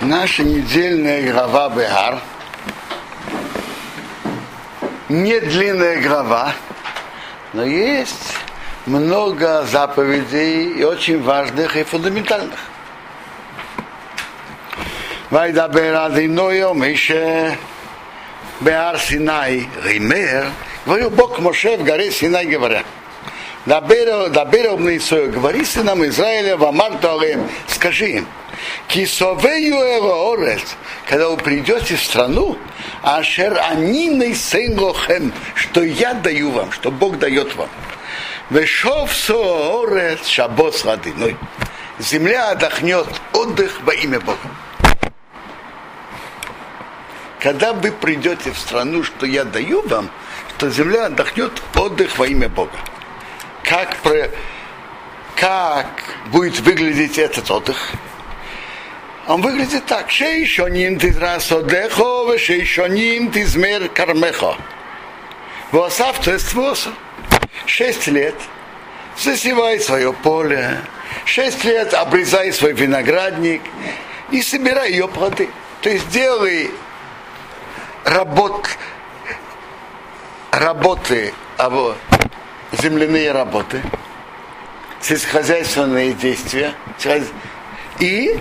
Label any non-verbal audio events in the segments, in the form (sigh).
Наша недельная глава Бегар. Не длинная глава, но есть много заповедей и очень важных и фундаментальных. וידבר אדינו יום אישה בהר סיני רימר, говорил Бог к Моше в горе Синай, говоря, Дабера Исраил, говори сынам Израиля, Вамарту Алеем, скажи им, Кисовею Орец, когда вы придете в страну, Ашер Анины Сейнлохем, что я даю вам, что Бог дает вам. Вешов Соорец Шабос Ладиной. Земля отдохнет отдых во имя Бога. Когда вы придете в страну, что я даю вам, то земля отдохнет отдых во имя Бога. Как, про, как будет выглядеть этот отдых? Он выглядит так. Шейшоним тизрасодехо, шейшоним тизмер кармехо. Восав, восов. Шесть лет засевай свое поле, шесть лет обрезай свой виноградник и собирай ее плоды. То есть делай работ, работы, а земляные работы, сельскохозяйственные действия, и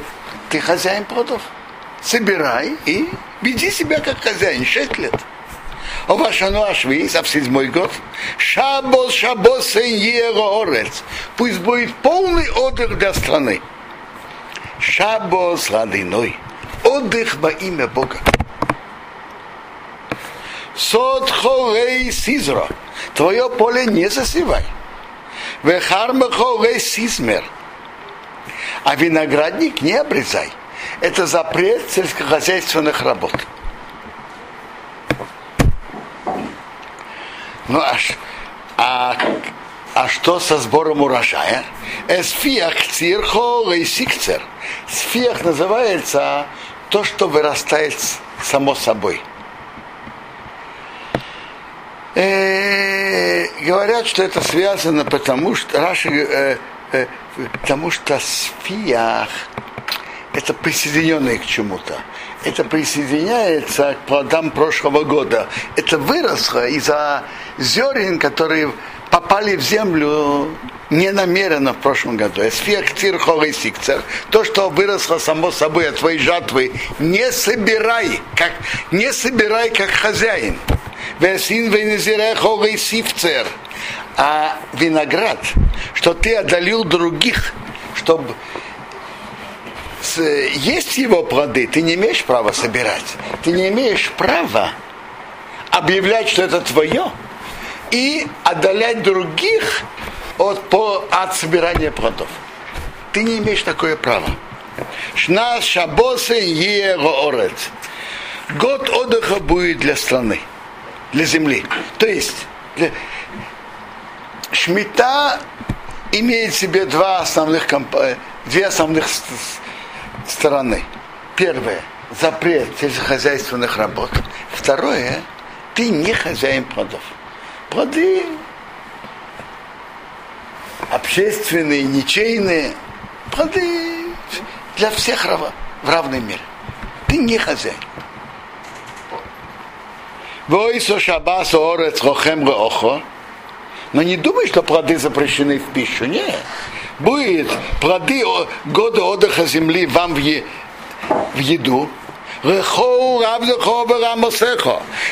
ты хозяин плодов. Собирай и веди себя как хозяин. Шесть лет. О вашану ашвис, а в седьмой год, шабос, шабос, орец. Пусть будет полный отдых для страны. Шабос ладиной. Отдых во имя Бога. Сот хорей сизро. Твое поле не засевай. Хорей сизмер. А виноградник не обрезай. Это запрет сельскохозяйственных работ. Ну а, а, а что со сбором урожая? Эсфиах цирхо и сикцер. Сфиах называется то, что вырастает само собой. Э, говорят, что это связано потому, что Раши, э, э, потому что сфиях это присоединенное к чему-то. Это присоединяется к плодам прошлого года. Это выросло из-за зерен, которые попали в землю не намеренно в прошлом году. То, что выросло само собой от твоей жатвы, не собирай, как, не собирай как хозяин. А виноград, что ты одолел других, чтобы есть его плоды, ты не имеешь права собирать. Ты не имеешь права объявлять, что это твое, и отдалять других от, по, от собирания плодов. Ты не имеешь такое право. Шна шабосы. Год отдыха будет для страны, для земли. То есть, для... Шмита имеет в себе два основных, две основных стороны. Первое – запрет сельскохозяйственных работ. Второе – ты не хозяин плодов. Плоды общественные, ничейные, плоды для всех в равной мере. Ты не хозяин. Войсо шабас орец рохем охо. Но не думай, что плоды запрещены в пищу. Нет будет плоды года отдыха земли вам в, е, в еду,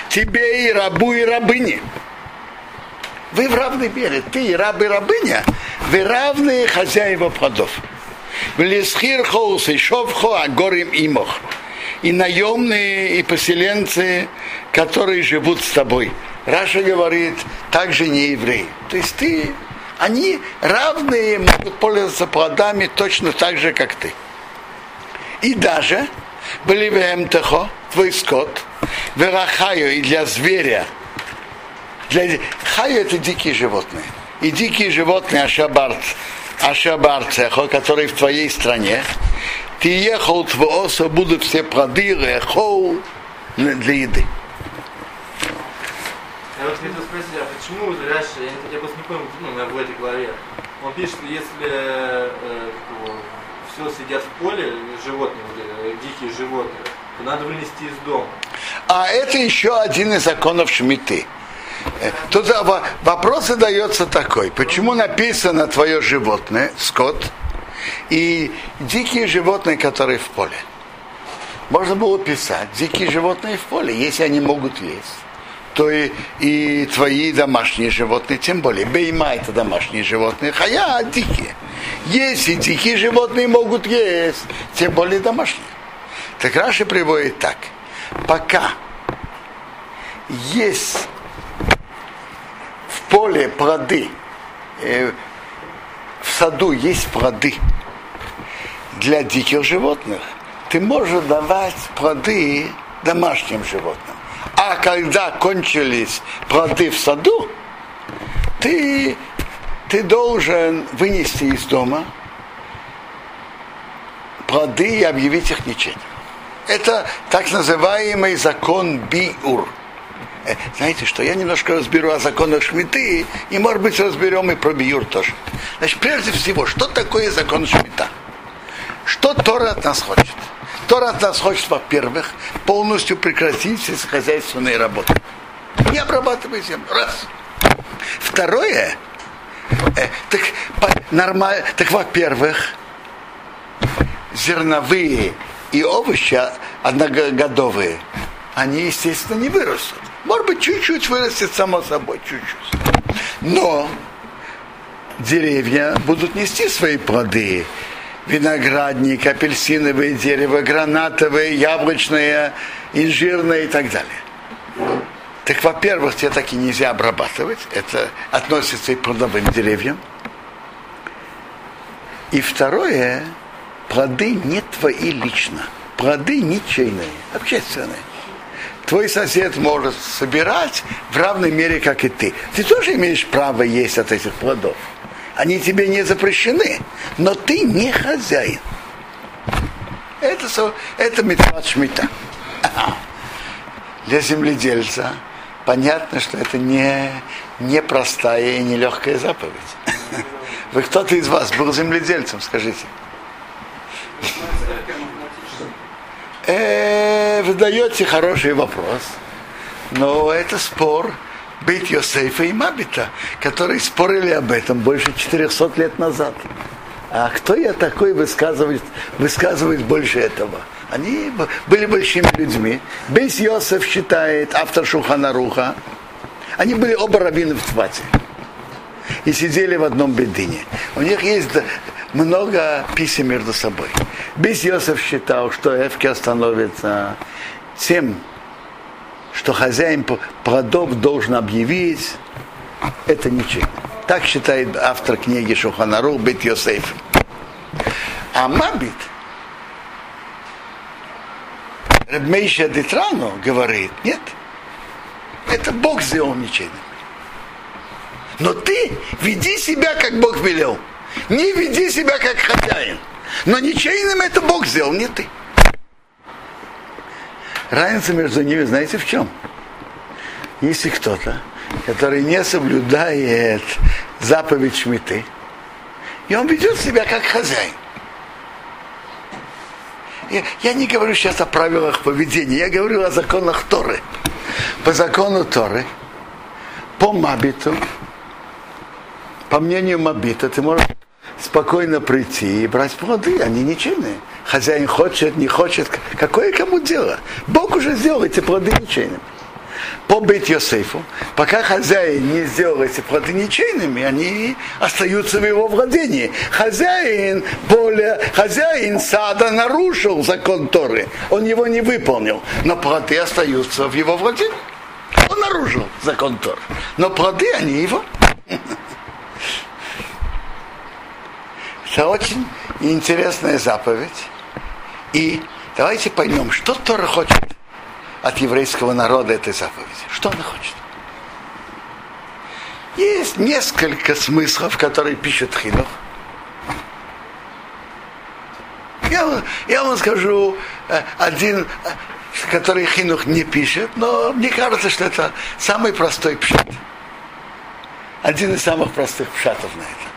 тебе и рабу и рабыне. Вы в равной мере, ты и раб и рабыня, вы равные хозяева плодов. В хоус и шовхо, а горим имох. И наемные, и поселенцы, которые живут с тобой. Раша говорит, также не евреи. То есть ты они равные могут пользоваться плодами точно так же, как ты. И даже были в твой скот, верахаю и для зверя. Для... Хаю это дикие животные. И дикие животные ашабарц, ашабарцехо, которые в твоей стране, ты ехал в осо, будут все плоды, рехол для еды. Я вот хотел спросить, а почему Раши, я, я просто не понял, ну, в этой главе, он пишет, что если э, все сидят в поле, животные, диких животных, то надо вынести из дома. А это еще один из законов Шмиты. Э, Тут во- вопрос задается такой. Почему написано твое животное, скот, и дикие животные, которые в поле? Можно было писать, дикие животные в поле, если они могут есть, то и, и твои домашние животные, тем более. Бейма это домашние животные, хая дикие. Если дикие животные могут есть, тем более домашние. Так Раши приводит так. Пока есть в поле плоды, э, в саду есть плоды для диких животных, ты можешь давать плоды домашним животным. А когда кончились плоды в саду, ты, ты должен вынести из дома плоды и объявить их ничем. Это так называемый закон биур. Э, Знаете что, я немножко разберу о законах Шмиты, и, может быть, разберем и про биур тоже. Значит, прежде всего, что такое закон Шмита? Что Тора от нас хочет? Тора от нас хочет, во-первых, полностью прекратить сельскохозяйственные работы. Не обрабатывай землю. Раз. Второе, э, так, по, нормаль, так во-первых, зерновые и овощи одногодовые, они, естественно, не вырастут. Может быть, чуть-чуть вырастет само собой, чуть-чуть. Но деревья будут нести свои плоды. Виноградник, апельсиновое дерево, гранатовое, яблочное, инжирное и так далее. Так, во-первых, тебе так и нельзя обрабатывать. Это относится и к плодовым деревьям. И второе, плоды не твои лично. Плоды ничейные, общественные. Твой сосед может собирать в равной мере, как и ты. Ты тоже имеешь право есть от этих плодов. Они тебе не запрещены, но ты не хозяин. Это, это метод шмита. Для земледельца понятно, что это не, не простая и не легкая заповедь. Вы кто-то из вас был земледельцем, скажите. Э, вы даете хороший вопрос, но это спор быть Йосефа и Мабита, которые спорили об этом больше 400 лет назад. А кто я такой высказывает, высказывает больше этого? Они были большими людьми. Бейс Йосеф считает, автор Шуханаруха, они были оба раввины в Твате. И сидели в одном бедине. У них есть много писем между собой. Бейс Йосеф считал, что Эвки остановится тем, что хозяин п- плодов должен объявить, это ничего. Так считает автор книги Шуханарух Бет Йосеф. А Мабит, Рабмейша Детрану говорит, нет, это Бог сделал ничейным. Но ты веди себя, как Бог велел. Не веди себя, как хозяин. Но ничейным это Бог сделал, не ты. Разница между ними, знаете, в чем? Если кто-то, который не соблюдает заповедь Шмиты, и он ведет себя как хозяин. Я, я не говорю сейчас о правилах поведения, я говорю о законах Торы. По закону Торы, по Мабиту, по мнению Мабита, ты можешь спокойно прийти и брать плоды, они ничейные. Хозяин хочет, не хочет, какое кому дело? Бог уже сделал эти плоды ничейными. По Бейт Йосефу, пока хозяин не сделал эти плоды ничейными, они остаются в его владении. Хозяин более, хозяин сада нарушил закон Торы, он его не выполнил, но плоды остаются в его владении. Он нарушил закон Торы, но плоды они его. Это очень интересная заповедь. И давайте поймем, что Тора хочет от еврейского народа этой заповеди. Что она хочет? Есть несколько смыслов, которые пишет Хинух. Я, я вам скажу э, один, э, который Хинух не пишет, но мне кажется, что это самый простой пшат. Один из самых простых пшатов на это.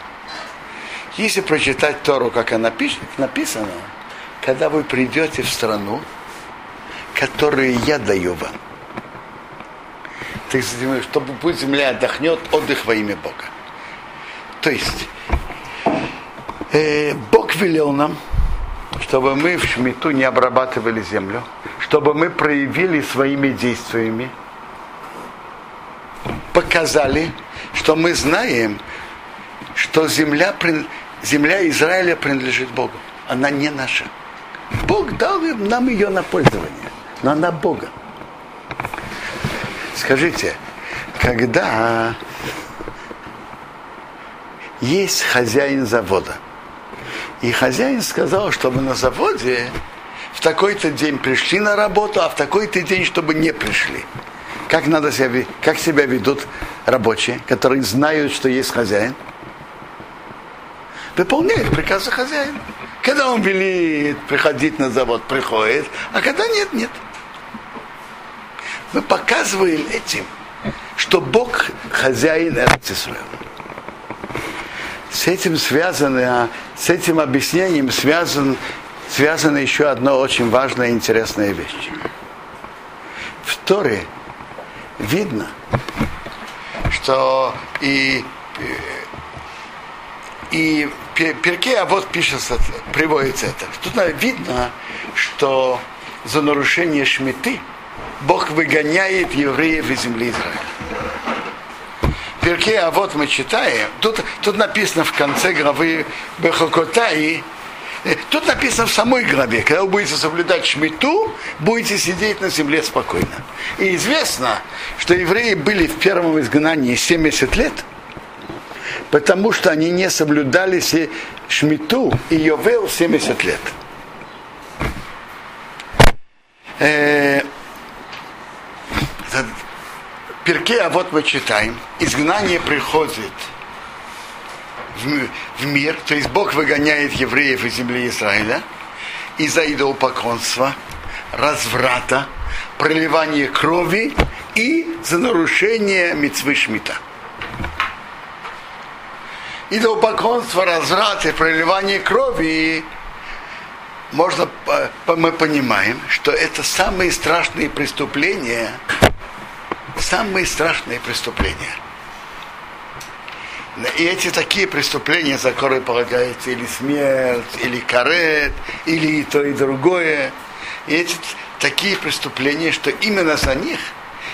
Если прочитать Тору, как она пишет, написано, когда вы придете в страну, которую я даю вам. Так, чтобы пусть земля отдохнет, отдых во имя Бога. То есть, э, Бог велел нам, чтобы мы в Шмиту не обрабатывали землю, чтобы мы проявили своими действиями, показали, что мы знаем, что земля, земля Израиля принадлежит Богу. Она не наша. Бог дал нам ее на пользование, но она Бога. Скажите, когда есть хозяин завода, и хозяин сказал, чтобы на заводе в такой-то день пришли на работу, а в такой-то день, чтобы не пришли. Как, надо себя, как себя ведут рабочие, которые знают, что есть хозяин? Выполняют приказы хозяина. Когда он велит приходить на завод, приходит, а когда нет, нет. Мы показываем этим, что Бог хозяин Эрцисраила. С этим связано, с этим объяснением связан, связана еще одна очень важная и интересная вещь. В Торе видно, что и, и Перке, а вот пишется, приводится это. Тут видно, что за нарушение шмиты Бог выгоняет евреев из земли Израиля. Перке, а вот мы читаем, тут, тут написано в конце главы Бехокотаи, э, Тут написано в самой главе, когда вы будете соблюдать шмиту, будете сидеть на земле спокойно. И известно, что евреи были в первом изгнании 70 лет, потому что они не соблюдали шмиту и Йовел 70 лет. Э, перке, а вот мы читаем, изгнание приходит в, мир, то есть Бог выгоняет евреев из земли Израиля из-за идолопоклонства, разврата, проливания крови и за нарушение мецвы Шмита. Идолопоклонство, разврат и проливание крови можно, мы понимаем, что это самые страшные преступления, самые страшные преступления. И эти такие преступления, за которые полагается или смерть, или карет, или и то, и другое. И эти такие преступления, что именно за них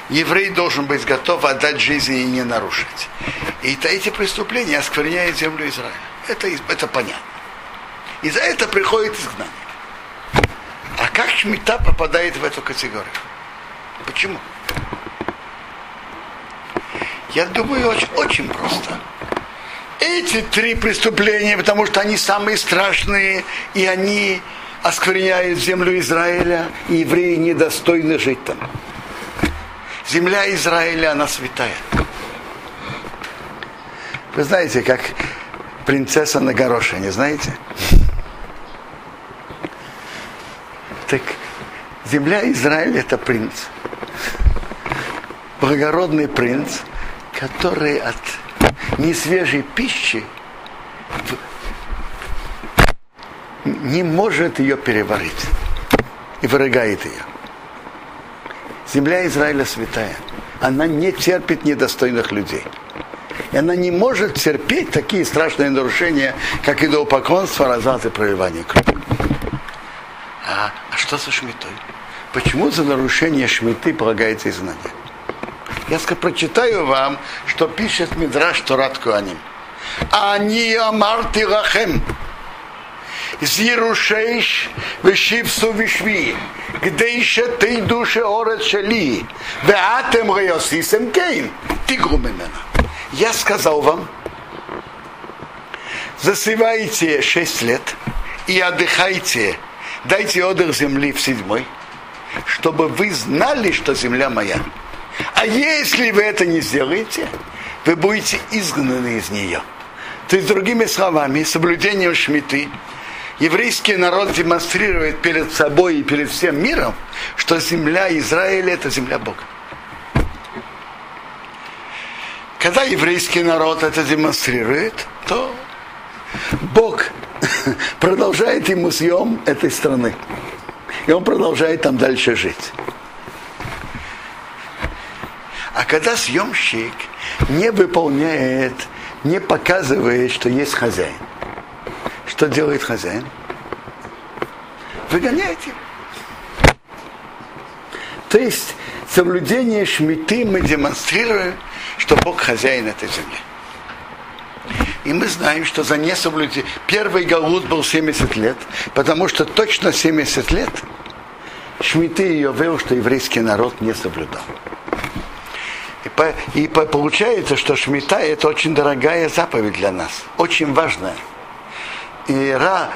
еврей должен быть готов отдать жизнь и не нарушить. И эти преступления оскверняют землю Израиля. Это, это понятно. И за это приходит изгнание. А как шмита попадает в эту категорию? Почему? Я думаю, очень, очень просто. Эти три преступления, потому что они самые страшные, и они оскверняют землю Израиля, и евреи недостойны жить там. Земля Израиля, она святая. Вы знаете, как принцесса на горошине, знаете? Так земля Израиля это принц. Благородный принц – который от несвежей пищи не может ее переварить и вырыгает ее. Земля Израиля святая. Она не терпит недостойных людей. И она не может терпеть такие страшные нарушения, как идолопоклонство, разврат и проливание крови. А, а что со шмитой? Почему за нарушение шмиты полагается изгнание? Я прочитаю вам, что пишет Мидраш Торат Куаним. Они амарти лахем зирушейш вешипсу вишви, где еще ты душе орет шели, веатем гайосисем кейн, ты мемена. Я сказал вам, засевайте шесть лет и отдыхайте, дайте отдых земли в седьмой, чтобы вы знали, что земля моя. А если вы это не сделаете, вы будете изгнаны из нее. То есть, другими словами, соблюдением шмиты еврейский народ демонстрирует перед собой и перед всем миром, что земля Израиля это земля Бога. Когда еврейский народ это демонстрирует, то Бог (laughs) продолжает ему съем этой страны. И он продолжает там дальше жить. А когда съемщик не выполняет, не показывает, что есть хозяин, что делает хозяин? Выгоняет его. То есть соблюдение шмиты мы демонстрируем, что Бог хозяин этой земли. И мы знаем, что за несоблюдение... Первый галут был 70 лет, потому что точно 70 лет Шмиты и Йовел, что еврейский народ не соблюдал. И, по, и по, получается, что Шмита это очень дорогая заповедь для нас, очень важная. И ра,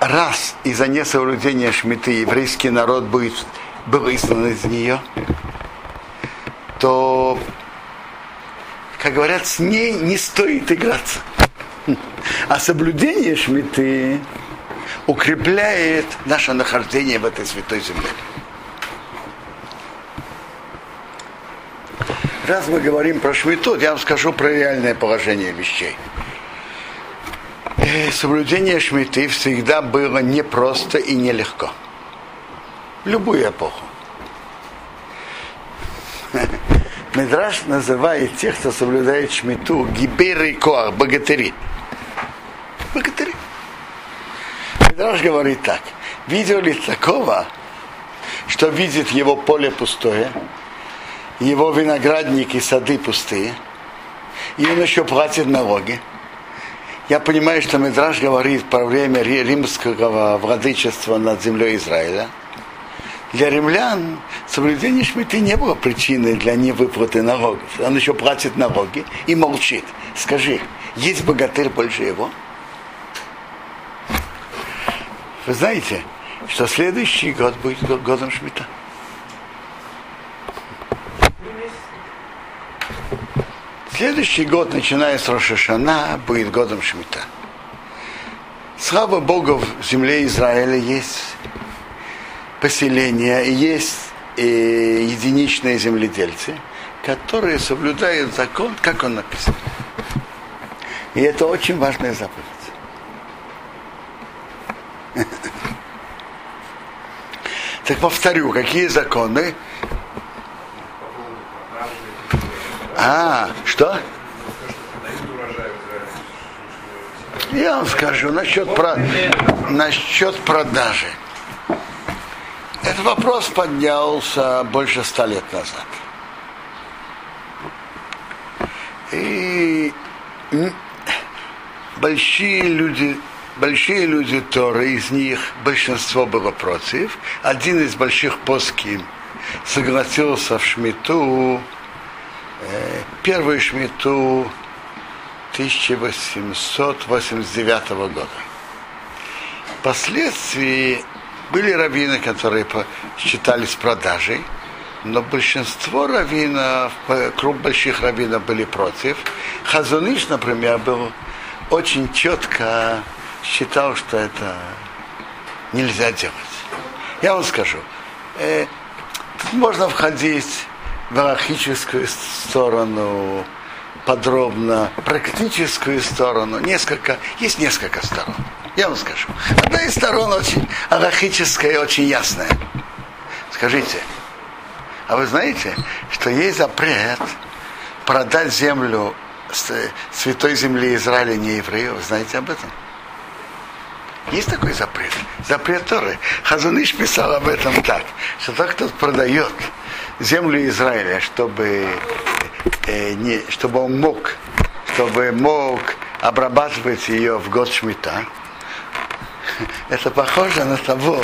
раз из-за несоблюдения Шмиты еврейский народ будет, был изгнан из нее, то как говорят, с ней не стоит играться. А соблюдение шмиты укрепляет наше нахождение в этой святой земле. Раз мы говорим про шмиту, я вам скажу про реальное положение вещей. И соблюдение шмиты всегда было непросто и нелегко. В любую эпоху. (laughs) Медраж называет тех, кто соблюдает шмиту, гиберы коах, богатыри. Богатыри. Медраж говорит так. Видел ли такого, что видит его поле пустое, его виноградники, сады пустые, и он еще платит налоги. Я понимаю, что Медраж говорит про время римского владычества над землей Израиля – для римлян соблюдение шмиты не было причиной для невыплаты налогов. Он еще платит налоги и молчит. Скажи, есть богатырь больше его? Вы знаете, что следующий год будет годом шмита? Следующий год, начиная с Рошашана, будет годом Шмита. Слава Богу, в земле Израиля есть поселения есть э, единичные земледельцы, которые соблюдают закон, как он написан. И это очень важная заповедь. (laughs) Так повторю, какие законы? А, что? Я вам скажу насчет, про... насчет продажи. Этот вопрос поднялся больше ста лет назад. И большие люди, большие люди Торы, из них большинство было против. Один из больших поским согласился в Шмиту, первую Шмиту 1889 года. Впоследствии были раввины, которые считались продажей, но большинство раввинов, круг больших раввинов были против. Хазуныш, например, был очень четко считал, что это нельзя делать. Я вам скажу, э, тут можно входить в архическую сторону, подробно, практическую сторону, несколько, есть несколько сторон. Я вам скажу. Одна из сторон очень арахическая и очень ясная. Скажите, а вы знаете, что есть запрет продать землю святой земли Израиля не еврею? Вы знаете об этом? Есть такой запрет. Запрет Торы. Хазуныш писал об этом так, что тот, кто продает землю Израиля, чтобы, э, не, чтобы он мог, чтобы мог обрабатывать ее в год Шмита, это похоже на того,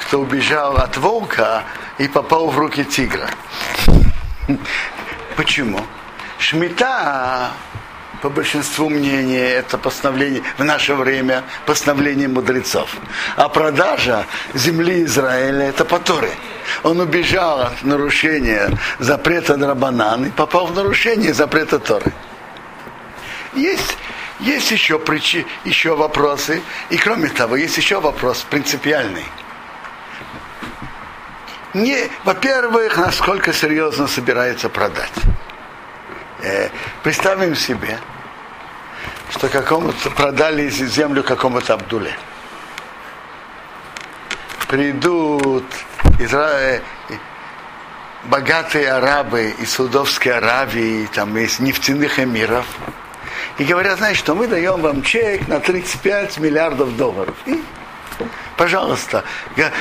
кто убежал от волка и попал в руки тигра. Почему? Шмита, по большинству мнений, это постановление в наше время постановление мудрецов. А продажа земли Израиля это по Торе. Он убежал от нарушения запрета Драбанан и попал в нарушение запрета Торы. Есть есть еще, причи, еще вопросы. И кроме того, есть еще вопрос принципиальный. Не, во-первых, насколько серьезно собирается продать. Э, представим себе, что какому-то продали землю какому-то Абдуле. Придут Изра... богатые арабы из Саудовской Аравии, там из нефтяных эмиров, и говорят, знаешь, что мы даем вам чек на 35 миллиардов долларов. И, пожалуйста,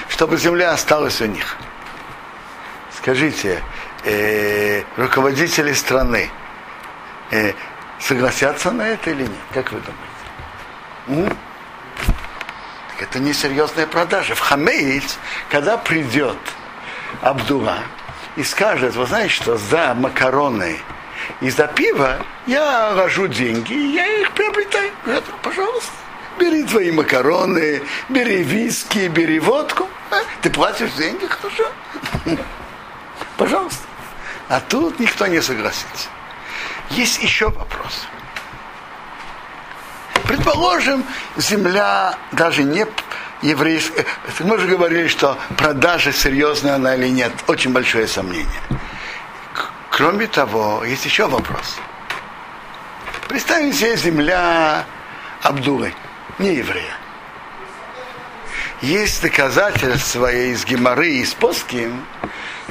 чтобы земля осталась у них. Скажите, э, руководители страны э, согласятся на это или нет? Как вы думаете? М? Это несерьезная продажа. В Хамеец, когда придет Абдула и скажет, вы знаете, что за макароны и за пиво я рожу деньги, и я их приобретаю. Говорят, пожалуйста, бери твои макароны, бери виски, бери водку. А, ты платишь деньги, хорошо. (laughs) Пожалуйста. А тут никто не согласится. Есть еще вопрос. Предположим, земля даже не еврейская. Мы же говорили, что продажа серьезная она или нет. Очень большое сомнение. Кроме того, есть еще вопрос. Представим себе земля Абдулы, не еврея. Есть доказательства из Геморы и из Поским,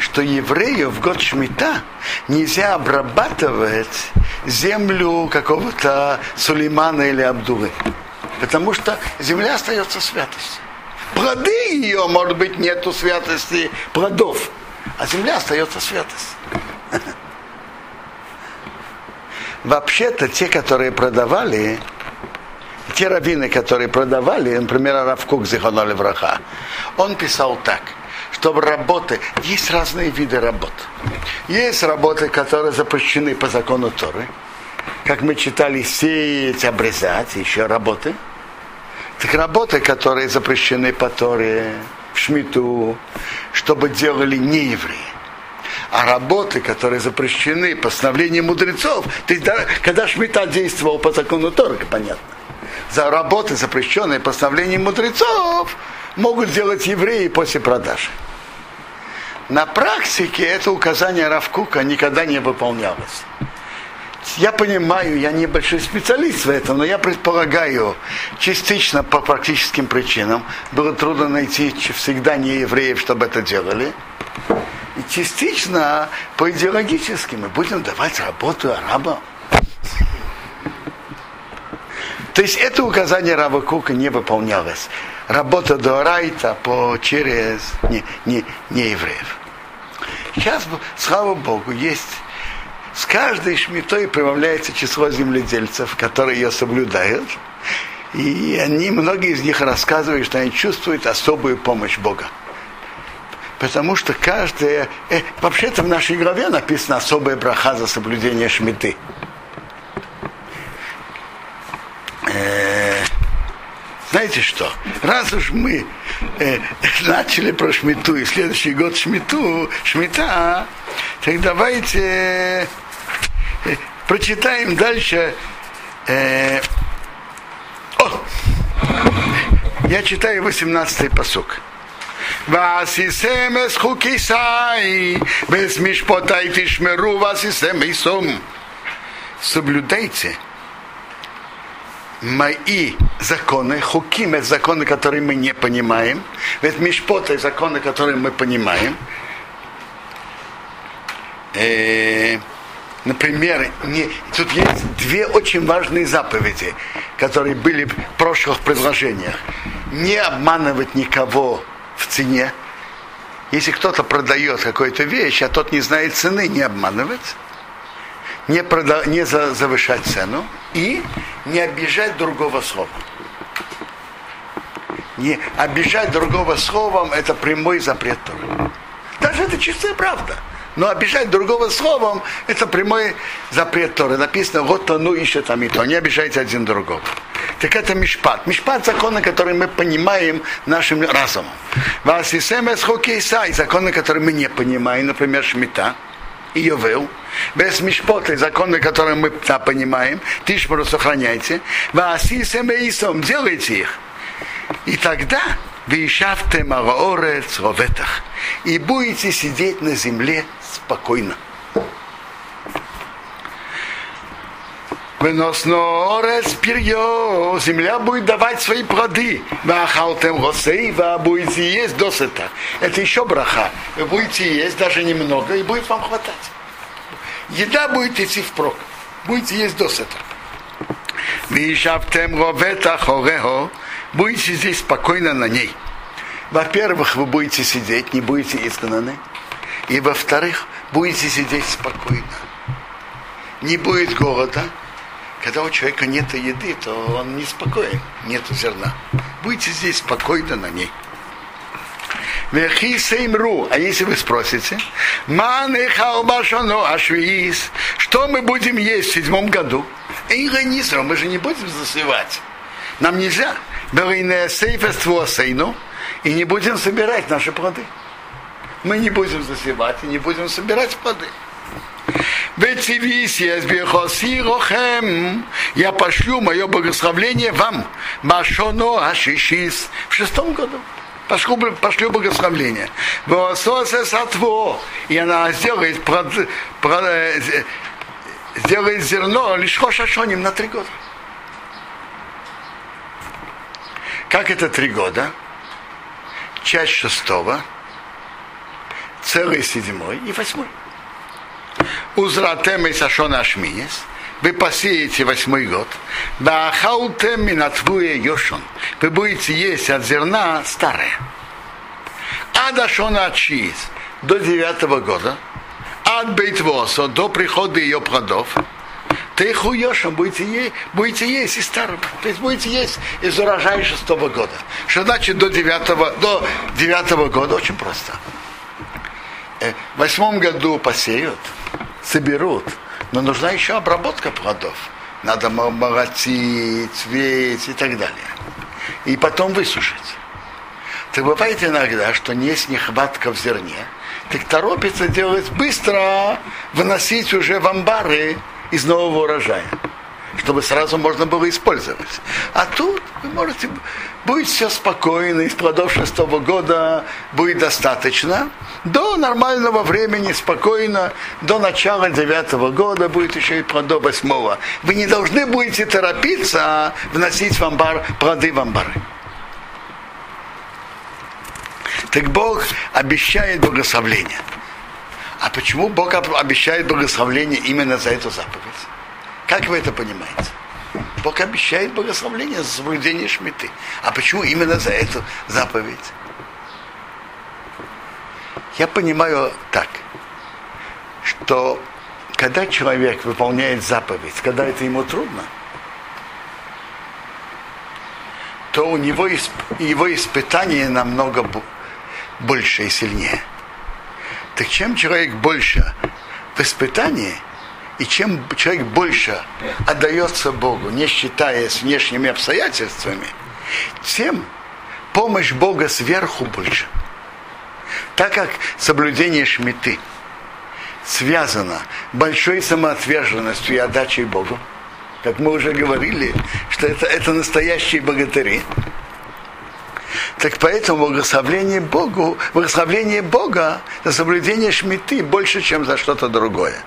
что еврею в год Шмита нельзя обрабатывать землю какого-то Сулеймана или Абдулы. Потому что земля остается святостью. Плоды ее, может быть, нету святости плодов, а земля остается святостью. (laughs) Вообще-то те, которые продавали, те раввины, которые продавали, например, Равкук Зиханоли Враха, он писал так, чтобы работы, есть разные виды работ. Есть работы, которые запрещены по закону Торы, как мы читали, сеять, обрезать, еще работы. Так работы, которые запрещены по Торе, в Шмиту, чтобы делали не евреи. А работы, которые запрещены постановлением мудрецов, то есть, когда Шмита действовал по закону Торы, понятно. За работы, запрещенные постановлением мудрецов, могут делать евреи после продажи. На практике это указание Равкука никогда не выполнялось. Я понимаю, я не большой специалист в этом, но я предполагаю, частично по практическим причинам было трудно найти всегда не евреев, чтобы это делали. И частично по идеологическим мы будем давать работу арабам. То есть это указание Раба Кука не выполнялось. Работа до Райта по через не, не, не евреев. Сейчас, слава Богу, есть с каждой шмитой прибавляется число земледельцев, которые ее соблюдают. И они, многие из них рассказывают, что они чувствуют особую помощь Бога. Потому что каждая... Э, вообще-то в нашей главе написано особая браха за соблюдение шмиты. Э, знаете что? Раз уж мы э, (laughs) начали про шмиту, и следующий год шмиту, шмита, так давайте э, прочитаем дальше. Э, о, я читаю 18-й посук. ועשיסם את חוקיסי, ואת משפטי תשמרו ועשיסם איסום. Соблюдайте мои законы, хуким это законы, которые мы не понимаем, ведь мишпоты законы, которые мы понимаем. Э, например, не, тут есть две очень важные заповеди, которые были в прошлых предложениях. Не обманывать никого в цене. Если кто-то продает какую-то вещь, а тот не знает цены, не обманывать, не, прода- не за- завышать цену и не обижать другого словом. Не обижать другого словом – это прямой запрет Торы. Даже это чистая правда. Но обижать другого словом – это прямой запрет Торы. Написано «Вот ну ищет там и то». Не обижайте один другого. Так это мишпат. Мишпат – законы, которые мы понимаем нашим разумом. Вас и хокейса, законы, которые мы не понимаем, например, шмита и Йовел. Без мишпоты, законы, которые мы да, понимаем, тишмару сохраняйте. Вас и делайте их. И тогда Вишавте Мараорец Роветах. И будете сидеть на земле спокойно. Выносно орес перье, земля будет давать свои плоды. Вахалтем госейва, будете есть досыта. Это еще браха. Вы будете есть даже немного, и будет вам хватать. Еда будет идти впрок. Будете есть досыта. Вишаптем ровета хорехо, будете здесь спокойно на ней. Во-первых, вы будете сидеть, не будете изгнаны. И во-вторых, будете сидеть спокойно. Не будет голода. Когда у человека нет еды, то он неспокоен, нет зерна. Будете здесь спокойно на ней. Вехисеймру, а если вы спросите, что мы будем есть в седьмом году? Инганисра, мы же не будем засевать. Нам нельзя. И не будем собирать наши плоды. Мы не будем засевать и не будем собирать плоды. Я пошлю мое благословление вам. Машоно Ашишис в шестом году. Пошлю, пошлю благословление. И она сделает, прод, прод, сделает зерно лишь хошашоним на три года. Как это три года? Часть шестого, целый седьмой и восьмой. Узратем и сашона ашминес. Вы посеете восьмой год. Бахаутем и натвуе йошон. Вы будете есть от зерна старое. Адашона чиз до девятого года. От бейтвоса до прихода ее плодов. Ты хуешем будете есть, будете есть из старого. То есть будете есть из урожая шестого года. Что значит до девятого, до девятого года? Очень просто. Э, в восьмом году посеют, соберут, но нужна еще обработка плодов. Надо молотить, веять и так далее. И потом высушить. Так бывает иногда, что есть нехватка в зерне, так торопится делать быстро, выносить уже в амбары из нового урожая чтобы сразу можно было использовать. А тут вы можете, будет все спокойно, из плодов шестого года будет достаточно. До нормального времени, спокойно, до начала девятого года будет еще и плодов восьмого. Вы не должны будете торопиться вносить в амбар, плоды в амбары. Так Бог обещает благословление. А почему Бог обещает благословение именно за эту заповедь? Как вы это понимаете? Бог обещает благословление за соблюдение шмиты. А почему именно за эту заповедь? Я понимаю так, что когда человек выполняет заповедь, когда это ему трудно, то у него его испытание намного больше и сильнее. Так чем человек больше в испытании – и чем человек больше отдается Богу, не считаясь внешними обстоятельствами, тем помощь Бога сверху больше. Так как соблюдение шмиты связано большой самоотверженностью и отдачей Богу, как мы уже говорили, что это, это настоящие богатыри, так поэтому благословление Богу, благословение Бога за соблюдение шмиты больше, чем за что-то другое.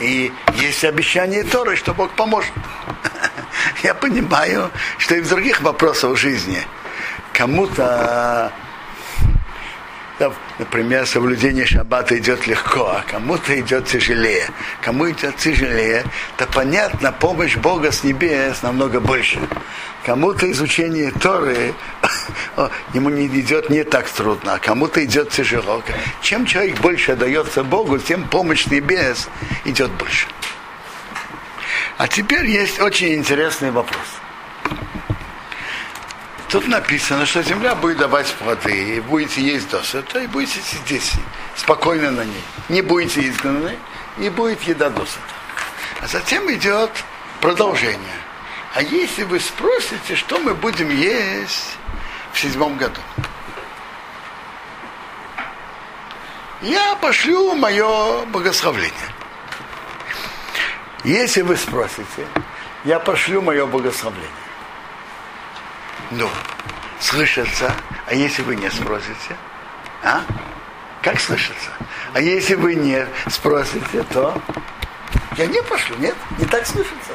И есть обещание Торы, что Бог поможет. (laughs) Я понимаю, что и в других вопросах жизни кому-то например, соблюдение шаббата идет легко, а кому-то идет тяжелее. Кому идет тяжелее, то понятно, помощь Бога с небес намного больше. Кому-то изучение Торы (laughs) ему не идет не так трудно, а кому-то идет тяжело. Чем человек больше дается Богу, тем помощь небес идет больше. А теперь есть очень интересный вопрос. Тут написано, что земля будет давать плоды, и будете есть досыта, и будете сидеть спокойно на ней. Не будете изгнаны, и будет еда досыта. А затем идет продолжение. А если вы спросите, что мы будем есть в седьмом году? Я пошлю мое благословление. Если вы спросите, я пошлю мое благословение. Ну, слышится. А если вы не спросите? А? Как слышится? А если вы не спросите, то Я не пошлю, нет? Не так слышится.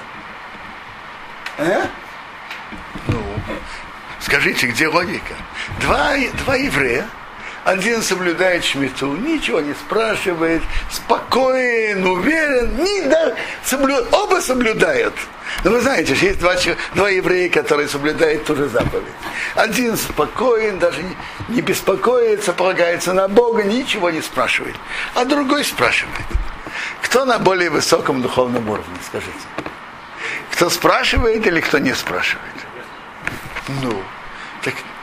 А? Ну, скажите, где логика? Два, два еврея, один соблюдает шмиту, ничего не спрашивает, спокоен, уверен, не, да, соблю, оба соблюдают. Но вы знаете, есть два, два еврея, которые соблюдают ту же заповедь. Один спокоен, даже не, беспокоится, полагается на Бога, ничего не спрашивает. А другой спрашивает. Кто на более высоком духовном уровне, скажите? Кто спрашивает или кто не спрашивает? Ну,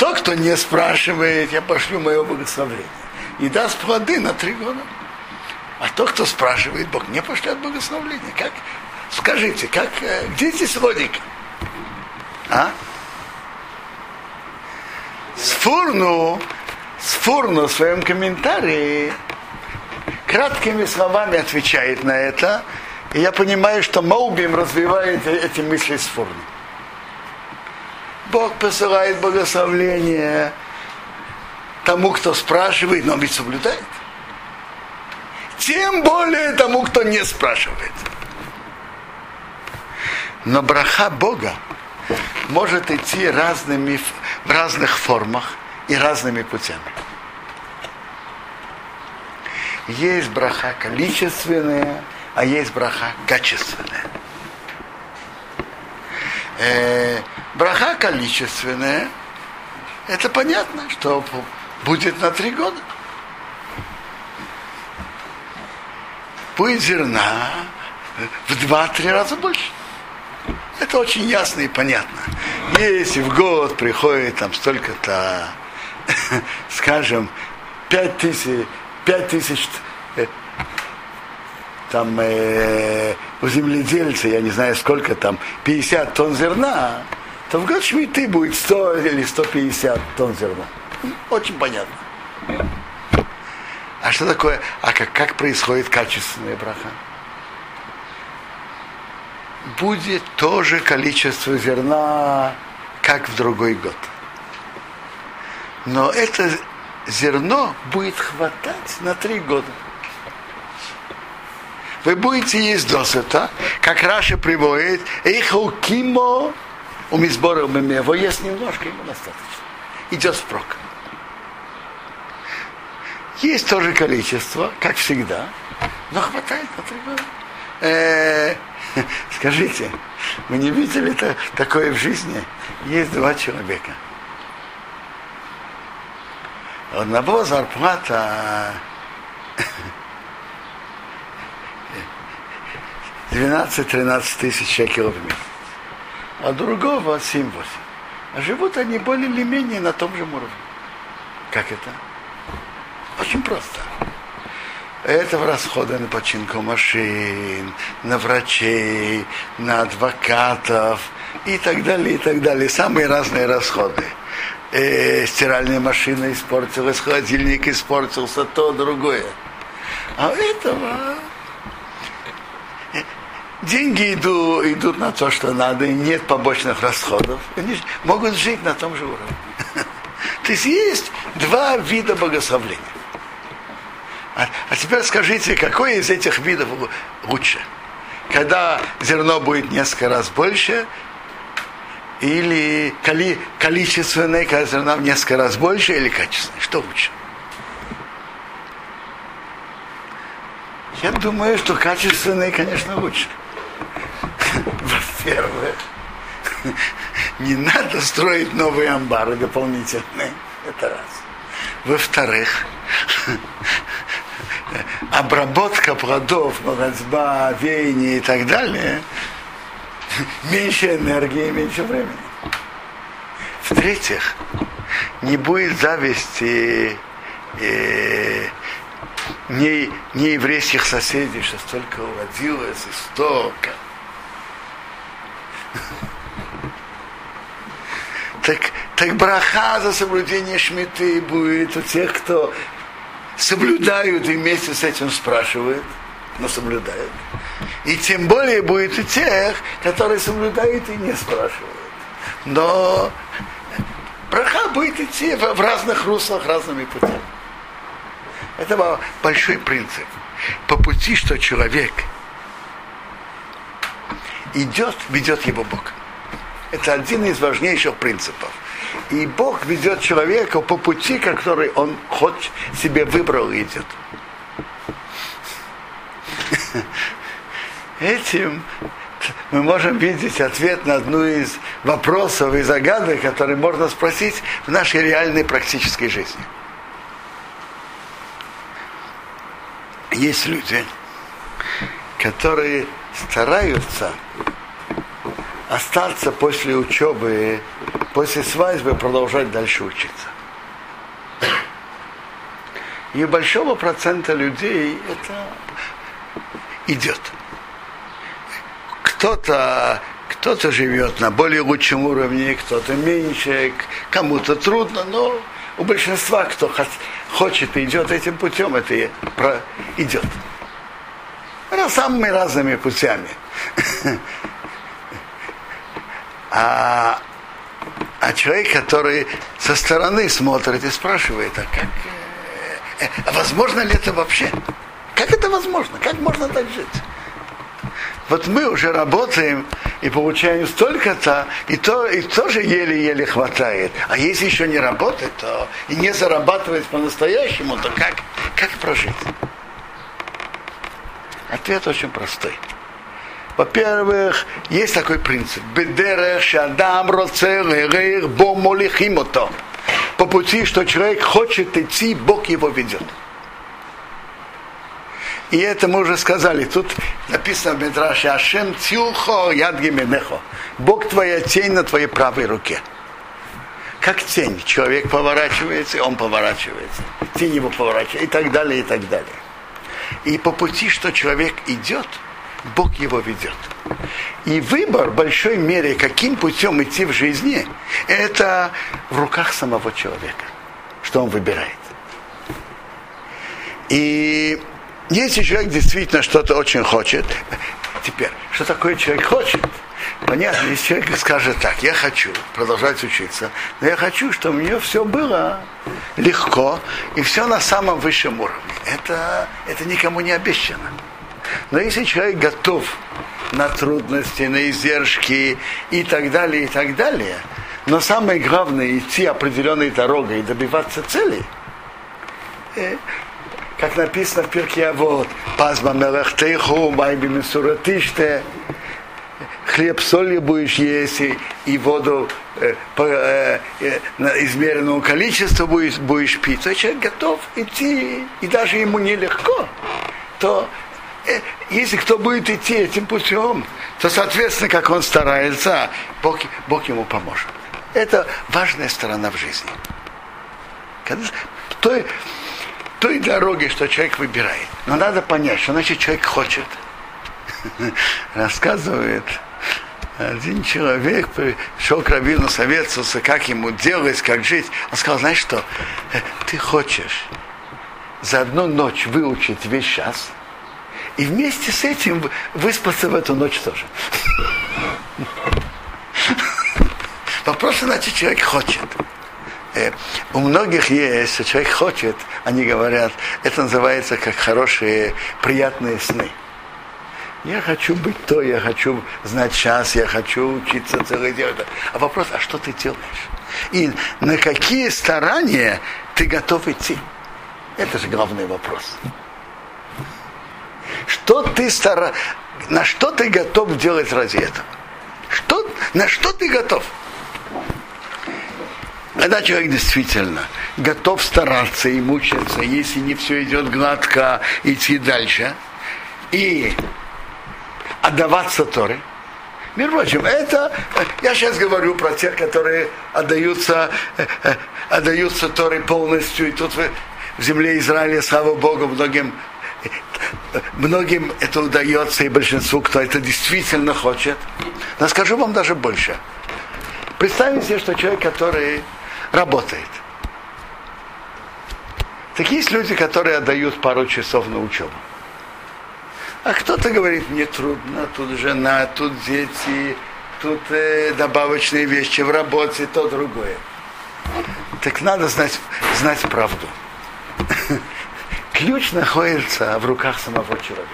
тот, кто не спрашивает, я пошлю мое благословение. И даст плоды на три года. А тот, кто спрашивает, Бог не пошлет благословение. Как? Скажите, как, э, где здесь логика? А? Сфурну, Сфурну в своем комментарии краткими словами отвечает на это. И я понимаю, что Маубим развивает эти мысли Сфурну. Бог посылает благословление тому, кто спрашивает, но ведь соблюдает. Тем более тому, кто не спрашивает. Но браха Бога может идти разными, в разных формах и разными путями. Есть браха количественная, а есть браха качественная. Браха количественная, это понятно, что будет на три года. Будет зерна в два-три раза больше. Это очень ясно и понятно. Если в год приходит там столько-то, (laughs) скажем, пять тысяч, пять тысяч э, там э, у земледельца, я не знаю сколько там, 50 тонн зерна, то в год шмиты будет 100 или 150 тонн зерна. Очень понятно. А что такое, а как, как происходит качественная браха? будет то же количество зерна, как в другой год. Но это зерно будет хватать на три года. Вы будете есть досыта, как Раша приводит, эхо кимо у мизбора его есть немножко, ему достаточно. Идет впрок. Есть тоже количество, как всегда, но хватает на три года. Э, (laughs) Скажите, вы не видели -то такое в жизни? Есть два человека. У одного зарплата (laughs) 12-13 тысяч шекелов в месяц, а другого 7-8. А живут они более или менее на том же уровне. Как это? Очень просто это в расходы на починку машин, на врачей, на адвокатов и так далее, и так далее. Самые разные расходы. Э, стиральная машина испортилась, холодильник испортился, то, другое. А этого деньги идут, идут на то, что надо, и нет побочных расходов. Они могут жить на том же уровне. (laughs) То есть есть два вида богословления. А, а теперь скажите, какой из этих видов лучше? Когда зерно будет несколько раз больше, или коли, количественное, когда зерна в несколько раз больше, или качественное? Что лучше? Я думаю, что качественные, конечно, лучше. Во-первых, не надо строить новые амбары дополнительные. Это раз. Во-вторых, обработка плодов, молодьба, веяние и так далее, меньше энергии, меньше времени. В-третьих, не будет зависти э, не, не еврейских соседей, что столько уродилось и столько. Так, так браха за соблюдение шмиты будет у тех, кто соблюдают и вместе с этим спрашивают, но соблюдают. И тем более будет у тех, которые соблюдают и не спрашивают. Но браха будет идти в разных руслах, разными путями. Это большой принцип. По пути, что человек идет, ведет его Бог. Это один из важнейших принципов. И Бог ведет человека по пути, который он хоть себе выбрал и идет. Этим мы можем видеть ответ на одну из вопросов и загадок, которые можно спросить в нашей реальной практической жизни. Есть люди, которые стараются остаться после учебы, после свадьбы продолжать дальше учиться. И большого процента людей это идет. Кто-то кто-то живет на более лучшем уровне, кто-то меньше, кому-то трудно, но у большинства, кто хочет и идет этим путем, это идет. Самыми разными путями. (laughs) А, а человек, который со стороны смотрит и спрашивает, а как, э, а возможно ли это вообще? Как это возможно? Как можно так жить? Вот мы уже работаем и получаем столько-то, и, то, и тоже еле-еле хватает. А если еще не работать, то и не зарабатывать по-настоящему, то как, как прожить? Ответ очень простой. Во-первых, есть такой принцип. Бедерех шадам роцелерех бомолихимото. По пути, что человек хочет идти, Бог его ведет. И это мы уже сказали. Тут написано в Медраше Ашем Тюхо Ядгименехо. Бог твоя тень на твоей правой руке. Как тень. Человек поворачивается, он поворачивается. Тень его поворачивается. И так далее, и так далее. И по пути, что человек идет, Бог его ведет. И выбор в большой мере, каким путем идти в жизни, это в руках самого человека, что он выбирает. И если человек действительно что-то очень хочет, теперь, что такое человек хочет? Понятно, если человек скажет так, я хочу продолжать учиться, но я хочу, чтобы у нее все было легко и все на самом высшем уровне. Это, это никому не обещано. Но если человек готов на трудности, на издержки и так далее, и так далее, но самое главное идти определенной дорогой и добиваться цели, э, как написано в Пирке, вот, пазма мелахтейху, майби месуратиште, хлеб солью будешь есть и, и воду э, по э, э, измеренному количеству будешь, будешь пить, то человек готов идти, и даже ему нелегко, то если кто будет идти этим путем, то, соответственно, как он старается, Бог, Бог ему поможет. Это важная сторона в жизни. Той, той дороги, что человек выбирает. Но надо понять, что значит человек хочет. (laughs) Рассказывает один человек пришел к Равину советоваться, как ему делать, как жить. Он сказал, знаешь что, ты хочешь за одну ночь выучить весь час, и вместе с этим выспаться в эту ночь тоже. Вопрос, значит, человек хочет. Э, у многих есть, что человек хочет, они говорят, это называется как хорошие, приятные сны. Я хочу быть то, я хочу знать час, я хочу учиться целый день. А вопрос, а что ты делаешь? И на какие старания ты готов идти? Это же главный вопрос. Что ты стара... На что ты готов делать ради этого? Что... На что ты готов? Когда человек действительно готов стараться и мучиться, если не все идет гладко, идти дальше, и отдаваться Торе. Между прочим, это, я сейчас говорю про тех, которые отдаются, отдаются Торе полностью, и тут в земле Израиля, слава Богу, многим, многим это удается, и большинству, кто это действительно хочет. Но скажу вам даже больше. Представьте себе, что человек, который работает. Так есть люди, которые отдают пару часов на учебу. А кто-то говорит, мне трудно, тут жена, тут дети, тут э, добавочные вещи в работе, то другое. Так надо знать, знать правду. (laughs) Ключ находится в руках самого человека.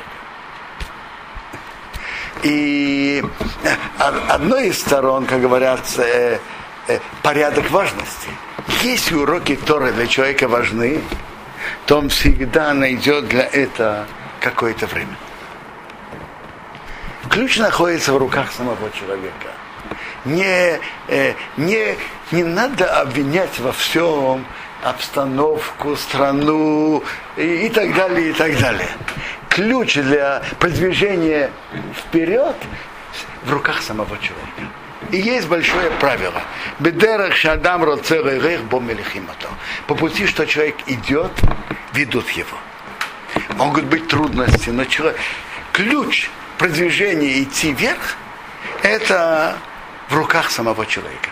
И одной из сторон, как говорят, порядок важности. Если уроки Торы для человека важны, то он всегда найдет для этого какое-то время. Ключ находится в руках самого человека. Не, э, не, не надо обвинять во всем обстановку, страну и, и так далее, и так далее. Ключ для продвижения вперед в руках самого человека. И есть большое правило. Бедерах шадам По пути, что человек идет, ведут его. Могут быть трудности, но человек, ключ продвижения идти вверх, это в руках самого человека.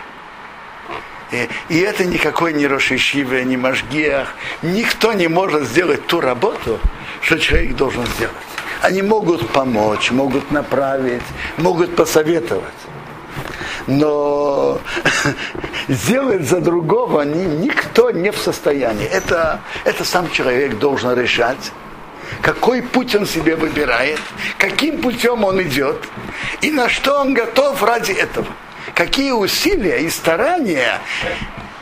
И, это никакой не Рошишиве, не Машгиах. Никто не может сделать ту работу, что человек должен сделать. Они могут помочь, могут направить, могут посоветовать. Но (laughs) сделать за другого никто не в состоянии. Это, это сам человек должен решать какой путь он себе выбирает, каким путем он идет и на что он готов ради этого. Какие усилия и старания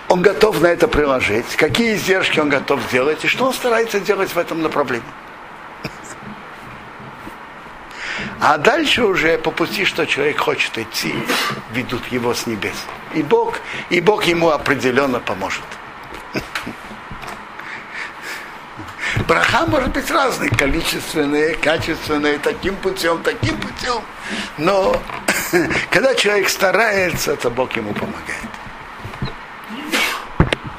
он готов на это приложить, какие издержки он готов сделать и что он старается делать в этом направлении. А дальше уже по пути, что человек хочет идти, ведут его с небес. И Бог, и Бог ему определенно поможет. Браха может быть разный, количественные, качественные, таким путем, таким путем. Но (coughs) когда человек старается, то Бог ему помогает.